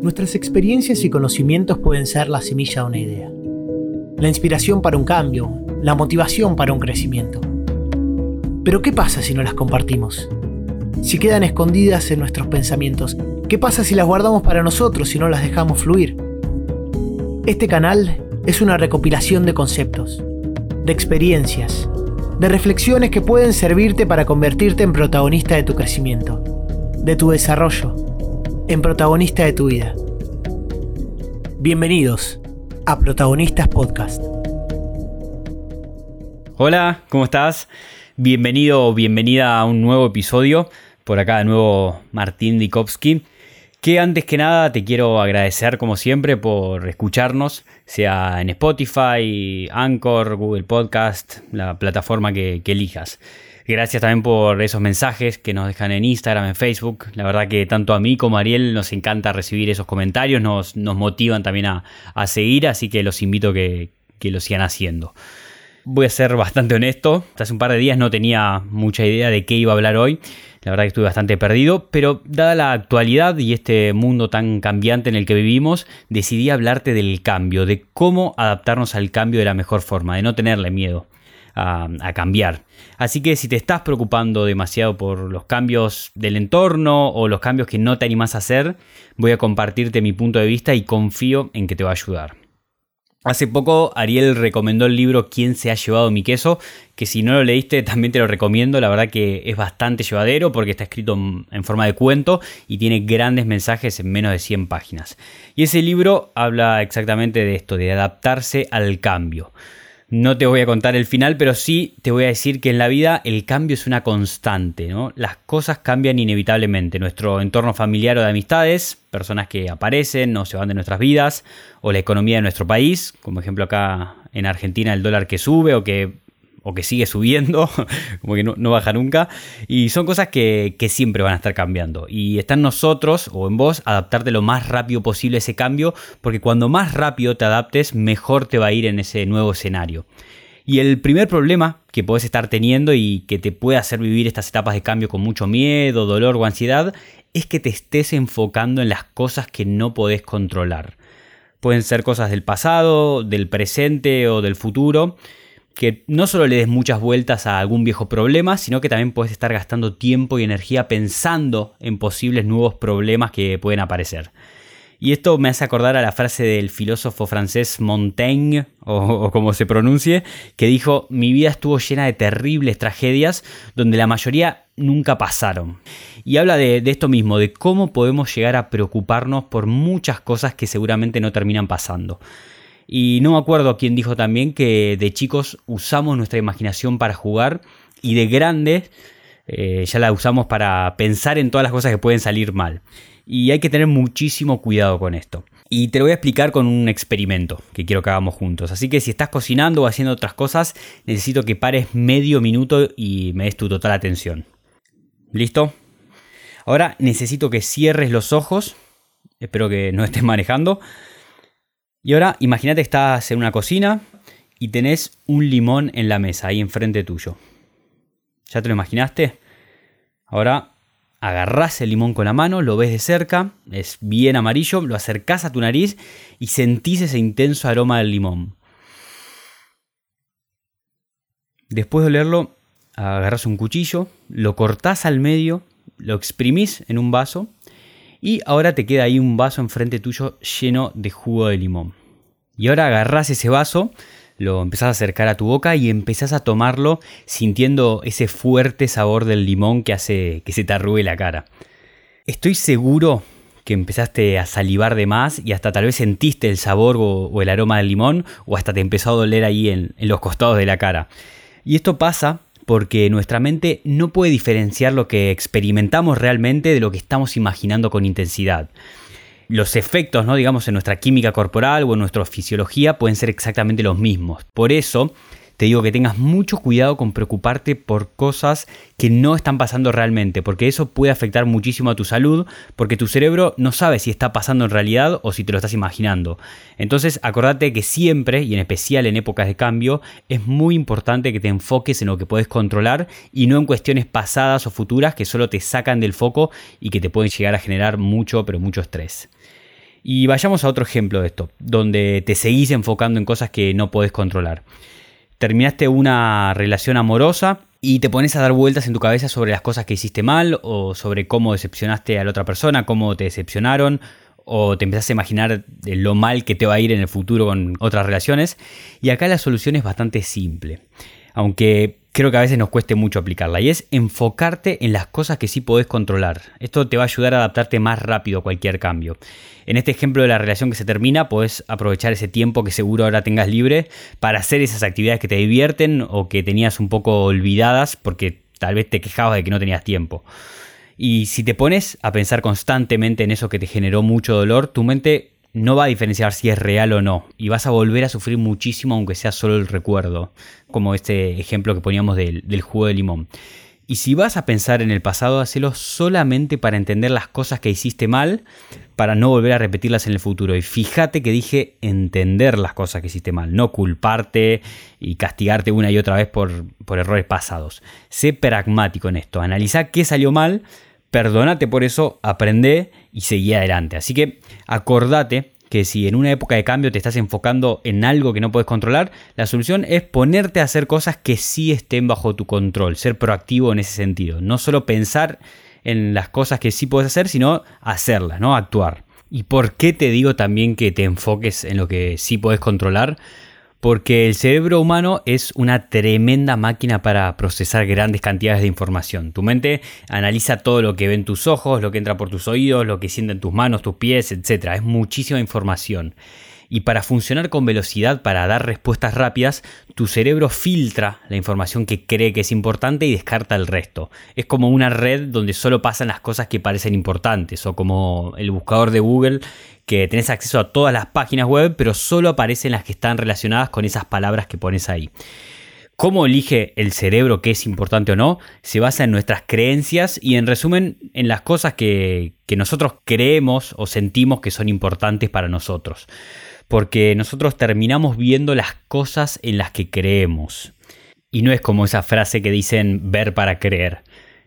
Nuestras experiencias y conocimientos pueden ser la semilla de una idea, la inspiración para un cambio, la motivación para un crecimiento. Pero ¿qué pasa si no las compartimos? Si quedan escondidas en nuestros pensamientos, ¿qué pasa si las guardamos para nosotros y no las dejamos fluir? Este canal es una recopilación de conceptos, de experiencias, de reflexiones que pueden servirte para convertirte en protagonista de tu crecimiento, de tu desarrollo, en protagonista de tu vida. Bienvenidos a Protagonistas Podcast. Hola, ¿cómo estás? Bienvenido o bienvenida a un nuevo episodio. Por acá de nuevo Martín Dikovsky. Que antes que nada te quiero agradecer como siempre por escucharnos, sea en Spotify, Anchor, Google Podcast, la plataforma que, elijas. Gracias también por esos mensajes que nos dejan en Instagram, en Facebook. La verdad que tanto a mí como a Ariel nos encanta recibir esos comentarios, nos, nos motivan también a, seguir, así que los invito a que, que lo sigan haciendo. Voy a ser bastante honesto, hace un par de días no tenía mucha idea de qué iba a hablar hoy. La verdad que estuve bastante perdido, pero dada la actualidad y este mundo tan cambiante en el que vivimos, decidí hablarte del cambio, de cómo adaptarnos al cambio de la mejor forma, de no tenerle miedo a, cambiar. Así que si te estás preocupando demasiado por los cambios del entorno o los cambios que no te animas a hacer, voy a compartirte mi punto de vista y confío en que te va a ayudar. Hace poco Ariel recomendó el libro ¿Quién se ha llevado mi queso? Que si no lo leíste también te lo recomiendo, la verdad que es bastante llevadero porque está escrito en forma de cuento y tiene grandes mensajes en menos de 100 páginas. Y ese libro habla exactamente de esto, de adaptarse al cambio. No te voy a contar el final, pero sí te voy a decir que en la vida el cambio es una constante, ¿no? Las cosas cambian inevitablemente. Nuestro entorno familiar o de amistades, personas que aparecen o se van de nuestras vidas, o la economía de nuestro país, como ejemplo acá en Argentina el dólar que sube o que o que sigue subiendo, como que no, baja nunca. Y son cosas que, siempre van a estar cambiando. Y está en nosotros o en vos adaptarte lo más rápido posible a ese cambio, porque cuando más rápido te adaptes, mejor te va a ir en ese nuevo escenario. Y el primer problema que puedes estar teniendo y que te puede hacer vivir estas etapas de cambio con mucho miedo, dolor o ansiedad es que te estés enfocando en las cosas que no podés controlar. Pueden ser cosas del pasado, del presente o del futuro, que no solo le des muchas vueltas a algún viejo problema, sino que también puedes estar gastando tiempo y energía pensando en posibles nuevos problemas que pueden aparecer. Y esto me hace acordar a la frase del filósofo francés Montaigne, o, como se pronuncie, que dijo, mi vida estuvo llena de terribles tragedias donde la mayoría nunca pasaron. Y habla de, de esto mismo, de cómo podemos llegar a preocuparnos por muchas cosas que seguramente no terminan pasando. Y no me acuerdo quién dijo también que de chicos usamos nuestra imaginación para jugar y de grandes eh, ya la usamos para pensar en todas las cosas que pueden salir mal. Y hay que tener muchísimo cuidado con esto. Y te lo voy a explicar con un experimento que quiero que hagamos juntos. Así que si estás cocinando o haciendo otras cosas, necesito que pares medio minuto y me des tu total atención. ¿Listo? Ahora necesito que cierres los ojos. Espero que no estés manejando. Y ahora imagínate que estás en una cocina y tenés un limón en la mesa, ahí enfrente tuyo. ¿Ya te lo imaginaste? Ahora agarrás el limón con la mano, lo ves de cerca, es bien amarillo, lo acercás a tu nariz y sentís ese intenso aroma del limón. Después de olerlo, agarras un cuchillo, lo cortás al medio, lo exprimís en un vaso y ahora te queda ahí un vaso enfrente tuyo lleno de jugo de limón. Y ahora agarrás ese vaso, lo empezás a acercar a tu boca y empezás a tomarlo sintiendo ese fuerte sabor del limón que hace que se te arrugue la cara. Estoy seguro que empezaste a salivar de más y hasta tal vez sentiste el sabor o, el aroma del limón o hasta te empezó a doler ahí en los costados de la cara. Y esto pasa porque nuestra mente no puede diferenciar lo que experimentamos realmente de lo que estamos imaginando con intensidad. Los efectos, ¿no? digamos, en nuestra química corporal o en nuestra fisiología pueden ser exactamente los mismos. Por eso, te digo que tengas mucho cuidado con preocuparte por cosas que no están pasando realmente, porque eso puede afectar muchísimo a tu salud, porque tu cerebro no sabe si está pasando en realidad o si te lo estás imaginando. Entonces, acordate que siempre, y en especial en épocas de cambio, es muy importante que te enfoques en lo que puedes controlar y no en cuestiones pasadas o futuras que solo te sacan del foco y que te pueden llegar a generar mucho, pero mucho estrés. Y vayamos a otro ejemplo de esto, donde te seguís enfocando en cosas que no podés controlar. Terminaste una relación amorosa y te pones a dar vueltas en tu cabeza sobre las cosas que hiciste mal o sobre cómo decepcionaste a la otra persona, cómo te decepcionaron o te empezás a imaginar lo mal que te va a ir en el futuro con otras relaciones. Y acá la solución es bastante simple, aunque creo que a veces nos cueste mucho aplicarla, y es enfocarte en las cosas que sí podés controlar. Esto te va a ayudar a adaptarte más rápido a cualquier cambio. En este ejemplo de la relación que se termina, podés aprovechar ese tiempo que seguro ahora tengas libre para hacer esas actividades que te divierten o que tenías un poco olvidadas porque tal vez te quejabas de que no tenías tiempo. Y si te pones a pensar constantemente en eso que te generó mucho dolor, tu mente no va a diferenciar si es real o no. Y vas a volver a sufrir muchísimo aunque sea solo el recuerdo. Como este ejemplo que poníamos del, juego de limón. Y si vas a pensar en el pasado, hacelo solamente para entender las cosas que hiciste mal, para no volver a repetirlas en el futuro. Y fíjate que dije entender las cosas que hiciste mal, no culparte y castigarte una y otra vez por, por errores pasados. Sé pragmático en esto, analiza qué salió mal, perdónate por eso, aprende y seguí adelante. Así que acordate que si en una época de cambio te estás enfocando en algo que no puedes controlar, la solución es ponerte a hacer cosas que sí estén bajo tu control, ser proactivo en ese sentido. No solo pensar en las cosas que sí puedes hacer, sino hacerlas, ¿no? Actuar. ¿Y por qué te digo también que te enfoques en lo que sí puedes controlar? Porque el cerebro humano es una tremenda máquina para procesar grandes cantidades de información. Tu mente analiza todo lo que ven tus ojos, lo que entra por tus oídos, lo que sienten tus manos, tus pies, etc. Es muchísima información. Y para funcionar con velocidad, para dar respuestas rápidas, tu cerebro filtra la información que cree que es importante y descarta el resto. Es como una red donde solo pasan las cosas que parecen importantes, o como el buscador de Google que tenés acceso a todas las páginas web, pero solo aparecen las que están relacionadas con esas palabras que pones ahí. ¿Cómo elige el cerebro qué es importante o no? Se basa en nuestras creencias y en resumen en las cosas que, que nosotros creemos o sentimos que son importantes para nosotros. Porque nosotros terminamos viendo las cosas en las que creemos. Y no es como esa frase que dicen ver para creer.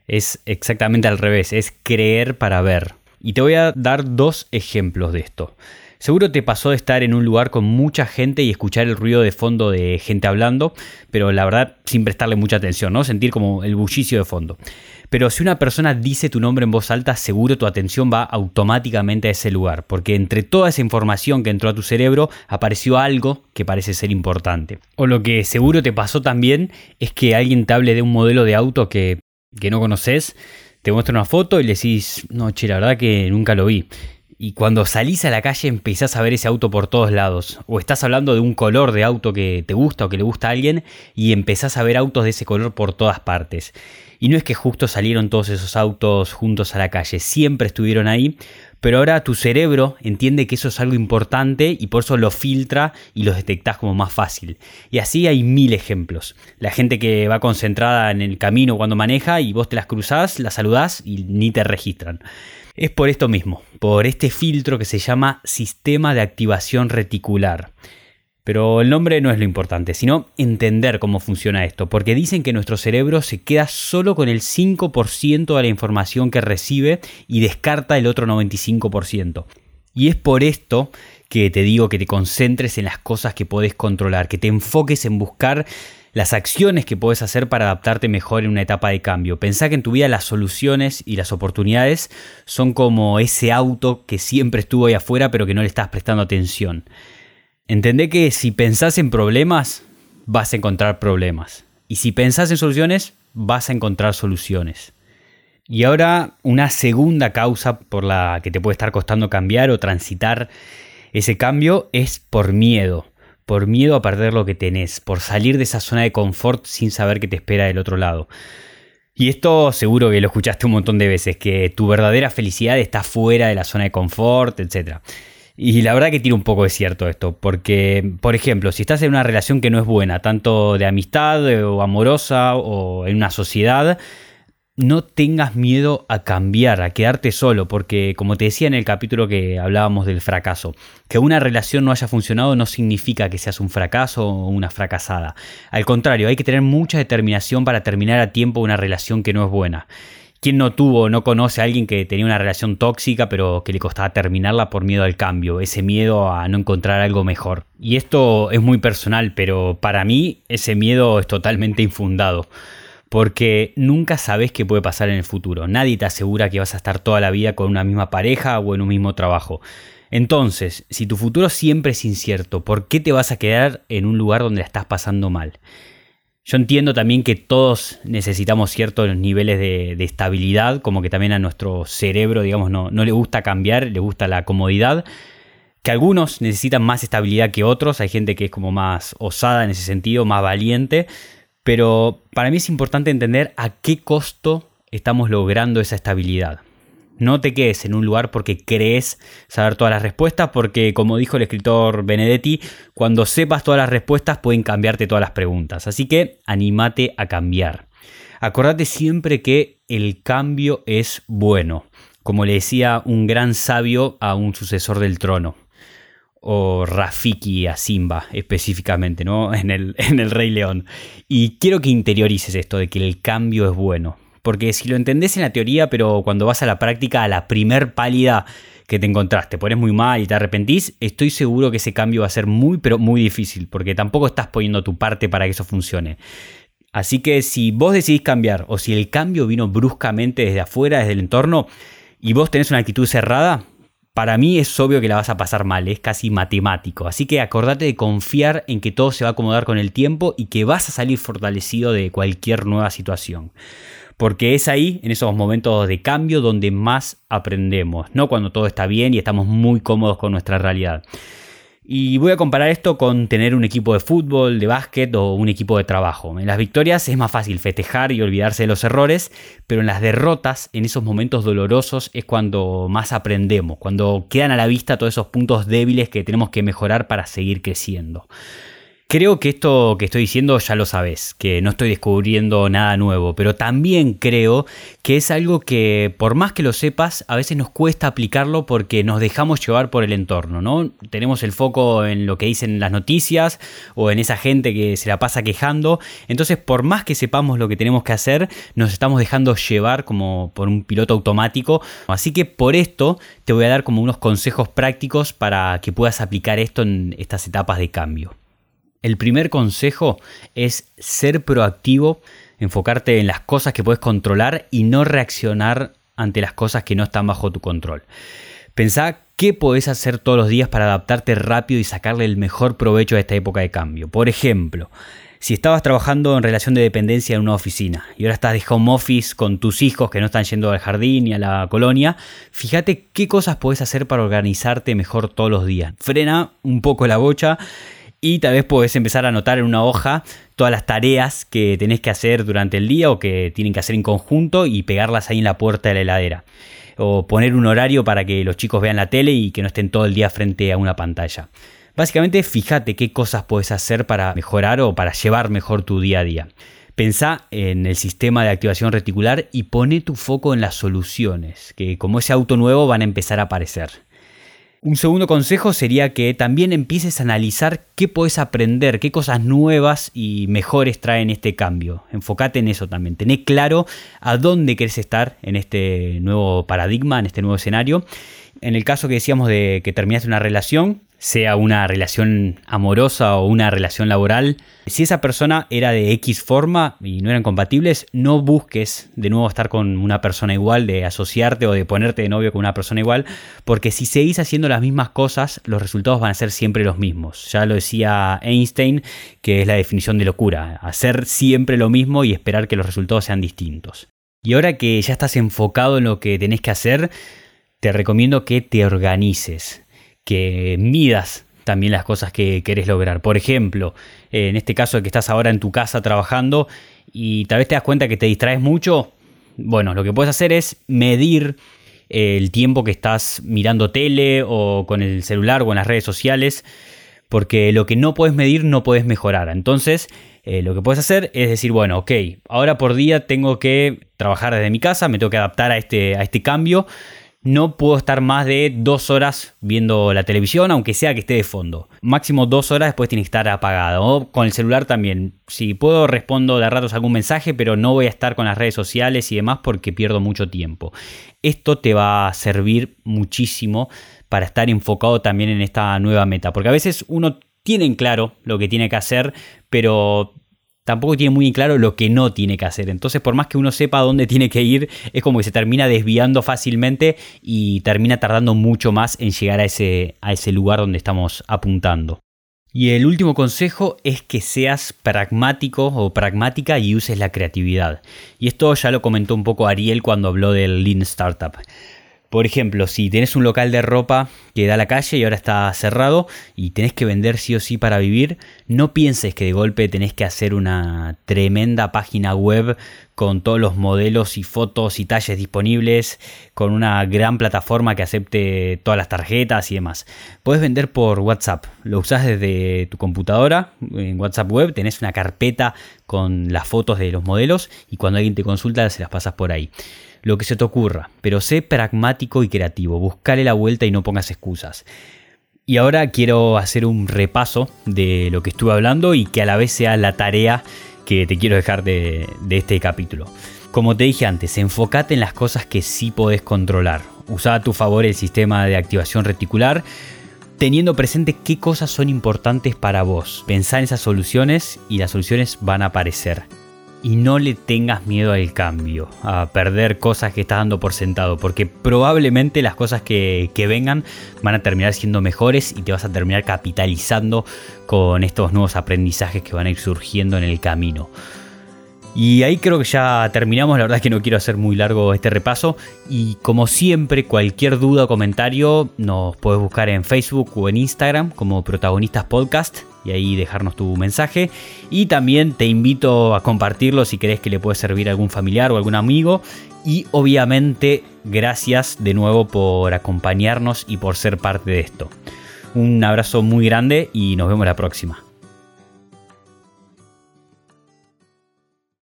Es exactamente al revés, es creer para ver. Y te voy a dar dos ejemplos de esto. Seguro te pasó de estar en un lugar con mucha gente y escuchar el ruido de fondo de gente hablando, pero la verdad sin prestarle mucha atención, ¿no? Sentir como el bullicio de fondo. Pero si una persona dice tu nombre en voz alta, seguro tu atención va automáticamente a ese lugar, porque entre toda esa información que entró a tu cerebro apareció algo que parece ser importante. O lo que seguro te pasó también es que alguien te hable de un modelo de auto que, que no conoces te muestra una foto y le decís, no, che, la verdad que nunca lo vi. Y cuando salís a la calle empezás a ver ese auto por todos lados. O estás hablando de un color de auto que te gusta o que le gusta a alguien y empezás a ver autos de ese color por todas partes. Y no es que justo salieron todos esos autos juntos a la calle, siempre estuvieron ahí, pero ahora tu cerebro entiende que eso es algo importante y por eso lo filtra y lo detectas como más fácil. Y así hay mil ejemplos. La gente que va concentrada en el camino cuando maneja y vos te las cruzás, las saludás y ni te registran. Es por esto mismo, por este filtro que se llama sistema de activación reticular. Pero el nombre no es lo importante, sino entender cómo funciona esto, porque dicen que nuestro cerebro se queda solo con el 5% de la información que recibe y descarta el otro 95%. Y es por esto que te digo que te concentres en las cosas que puedes controlar, que te enfoques en buscar las acciones que puedes hacer para adaptarte mejor en una etapa de cambio. Pensá que en tu vida las soluciones y las oportunidades son como ese auto que siempre estuvo ahí afuera pero que no le estás prestando atención. Entendé que si pensás en problemas, vas a encontrar problemas. Y si pensás en soluciones, vas a encontrar soluciones. Y ahora una segunda causa por la que te puede estar costando cambiar o transitar ese cambio es por miedo. Por miedo a perder lo que tenés, por salir de esa zona de confort sin saber qué te espera del otro lado. Y esto seguro que lo escuchaste un montón de veces, que tu verdadera felicidad está fuera de la zona de confort, etc. Y la verdad que tiene un poco de cierto esto, porque, por ejemplo, si estás en una relación que no es buena, tanto de amistad o amorosa o en una sociedad, no tengas miedo a cambiar, a quedarte solo, porque como te decía en el capítulo que hablábamos del fracaso, que una relación no haya funcionado no significa que seas un fracaso o una fracasada. Al contrario, hay que tener mucha determinación para terminar a tiempo una relación que no es buena. ¿Quién no tuvo, no conoce a alguien que tenía una relación tóxica pero que le costaba terminarla por miedo al cambio, ese miedo a no encontrar algo mejor? Y esto es muy personal, pero para mí ese miedo es totalmente infundado. Porque nunca sabes qué puede pasar en el futuro. Nadie te asegura que vas a estar toda la vida con una misma pareja o en un mismo trabajo. Entonces, si tu futuro siempre es incierto, ¿por qué te vas a quedar en un lugar donde la estás pasando mal? Yo entiendo también que todos necesitamos ciertos niveles de, estabilidad, como que también a nuestro cerebro, digamos, no, no le gusta cambiar, le gusta la comodidad. Que algunos necesitan más estabilidad que otros, hay gente que es como más osada en ese sentido, más valiente, pero para mí es importante entender a qué costo estamos logrando esa estabilidad. No te quedes en un lugar porque crees saber todas las respuestas, porque como dijo el escritor Benedetti, cuando sepas todas las respuestas pueden cambiarte todas las preguntas. Así que anímate a cambiar. Acordate siempre que el cambio es bueno, como le decía un gran sabio a un sucesor del trono o Rafiki a Simba específicamente, ¿no? En el, en el Rey León. Y quiero que interiorices esto de que el cambio es bueno. Porque si lo entendés en la teoría, pero cuando vas a la práctica, a la primer pálida que te encontraste, pones muy mal y te arrepentís, estoy seguro que ese cambio va a ser muy, pero muy difícil, porque tampoco estás poniendo tu parte para que eso funcione. Así que si vos decidís cambiar, o si el cambio vino bruscamente desde afuera, desde el entorno, y vos tenés una actitud cerrada, para mí es obvio que la vas a pasar mal, es casi matemático. Así que acordate de confiar en que todo se va a acomodar con el tiempo y que vas a salir fortalecido de cualquier nueva situación porque es ahí, en esos momentos de cambio, donde más aprendemos, no cuando todo está bien y estamos muy cómodos con nuestra realidad. Y voy a comparar esto con tener un equipo de fútbol, de básquet o un equipo de trabajo. En las victorias es más fácil festejar y olvidarse de los errores, pero en las derrotas, en esos momentos dolorosos, es cuando más aprendemos, cuando quedan a la vista todos esos puntos débiles que tenemos que mejorar para seguir creciendo. Creo que esto que estoy diciendo ya lo sabes, que no estoy descubriendo nada nuevo, pero también creo que es algo que por más que lo sepas, a veces nos cuesta aplicarlo porque nos dejamos llevar por el entorno, ¿no? Tenemos el foco en lo que dicen las noticias o en esa gente que se la pasa quejando, entonces por más que sepamos lo que tenemos que hacer, nos estamos dejando llevar como por un piloto automático, así que por esto te voy a dar como unos consejos prácticos para que puedas aplicar esto en estas etapas de cambio. El primer consejo es ser proactivo, enfocarte en las cosas que puedes controlar y no reaccionar ante las cosas que no están bajo tu control. Pensá qué podés hacer todos los días para adaptarte rápido y sacarle el mejor provecho a esta época de cambio. Por ejemplo, si estabas trabajando en relación de dependencia en una oficina y ahora estás de home office con tus hijos que no están yendo al jardín ni a la colonia, fíjate qué cosas podés hacer para organizarte mejor todos los días. Frena un poco la bocha y tal vez puedes empezar a anotar en una hoja todas las tareas que tenés que hacer durante el día o que tienen que hacer en conjunto y pegarlas ahí en la puerta de la heladera. O poner un horario para que los chicos vean la tele y que no estén todo el día frente a una pantalla. Básicamente, fíjate qué cosas puedes hacer para mejorar o para llevar mejor tu día a día. Pensá en el sistema de activación reticular y pone tu foco en las soluciones, que como ese auto nuevo van a empezar a aparecer. Un segundo consejo sería que también empieces a analizar qué puedes aprender, qué cosas nuevas y mejores traen este cambio. Enfócate en eso también. Tené claro a dónde querés estar en este nuevo paradigma, en este nuevo escenario. En el caso que decíamos de que terminaste una relación, sea una relación amorosa o una relación laboral, si esa persona era de X forma y no eran compatibles, no busques de nuevo estar con una persona igual, de asociarte o de ponerte de novio con una persona igual, porque si seguís haciendo las mismas cosas, los resultados van a ser siempre los mismos. Ya lo decía Einstein, que es la definición de locura, hacer siempre lo mismo y esperar que los resultados sean distintos. Y ahora que ya estás enfocado en lo que tenés que hacer, te recomiendo que te organices que midas también las cosas que querés lograr. Por ejemplo, en este caso de que estás ahora en tu casa trabajando y tal vez te das cuenta que te distraes mucho, bueno, lo que puedes hacer es medir el tiempo que estás mirando tele o con el celular o en las redes sociales, porque lo que no puedes medir no puedes mejorar. Entonces, eh, lo que puedes hacer es decir, bueno, ok, ahora por día tengo que trabajar desde mi casa, me tengo que adaptar a este, a este cambio no puedo estar más de dos horas viendo la televisión, aunque sea que esté de fondo. Máximo dos horas después tiene que estar apagado. O con el celular también. Si puedo respondo de ratos algún mensaje, pero no voy a estar con las redes sociales y demás porque pierdo mucho tiempo. Esto te va a servir muchísimo para estar enfocado también en esta nueva meta. Porque a veces uno tiene en claro lo que tiene que hacer, pero tampoco tiene muy claro lo que no tiene que hacer. Entonces, por más que uno sepa dónde tiene que ir, es como que se termina desviando fácilmente y termina tardando mucho más en llegar a ese, a ese lugar donde estamos apuntando. Y el último consejo es que seas pragmático o pragmática y uses la creatividad. Y esto ya lo comentó un poco Ariel cuando habló del Lean Startup. Por ejemplo, si tenés un local de ropa que da a la calle y ahora está cerrado y tenés que vender sí o sí para vivir, no pienses que de golpe tenés que hacer una tremenda página web con todos los modelos y fotos y talles disponibles, con una gran plataforma que acepte todas las tarjetas y demás. Puedes vender por WhatsApp, lo usás desde tu computadora, en WhatsApp web tenés una carpeta con las fotos de los modelos y cuando alguien te consulta se las pasas por ahí lo que se te ocurra, pero sé pragmático y creativo, buscale la vuelta y no pongas excusas. Y ahora quiero hacer un repaso de lo que estuve hablando y que a la vez sea la tarea que te quiero dejar de, este capítulo. Como te dije antes, enfócate en las cosas que sí podés controlar. Usa a tu favor el sistema de activación reticular, teniendo presente qué cosas son importantes para vos. Pensá en esas soluciones y las soluciones van a aparecer y no le tengas miedo al cambio, a perder cosas que estás dando por sentado, porque probablemente las cosas que, vengan van a terminar siendo mejores y te vas a terminar capitalizando con estos nuevos aprendizajes que van a ir surgiendo en el camino. Y ahí creo que ya terminamos, la verdad es que no quiero hacer muy largo este repaso y como siempre cualquier duda o comentario nos puedes buscar en Facebook o en Instagram como protagonistas podcast y ahí dejarnos tu mensaje. Y también te invito a compartirlo si crees que le puede servir a algún familiar o algún amigo. Y obviamente gracias de nuevo por acompañarnos y por ser parte de esto. Un abrazo muy grande y nos vemos la próxima.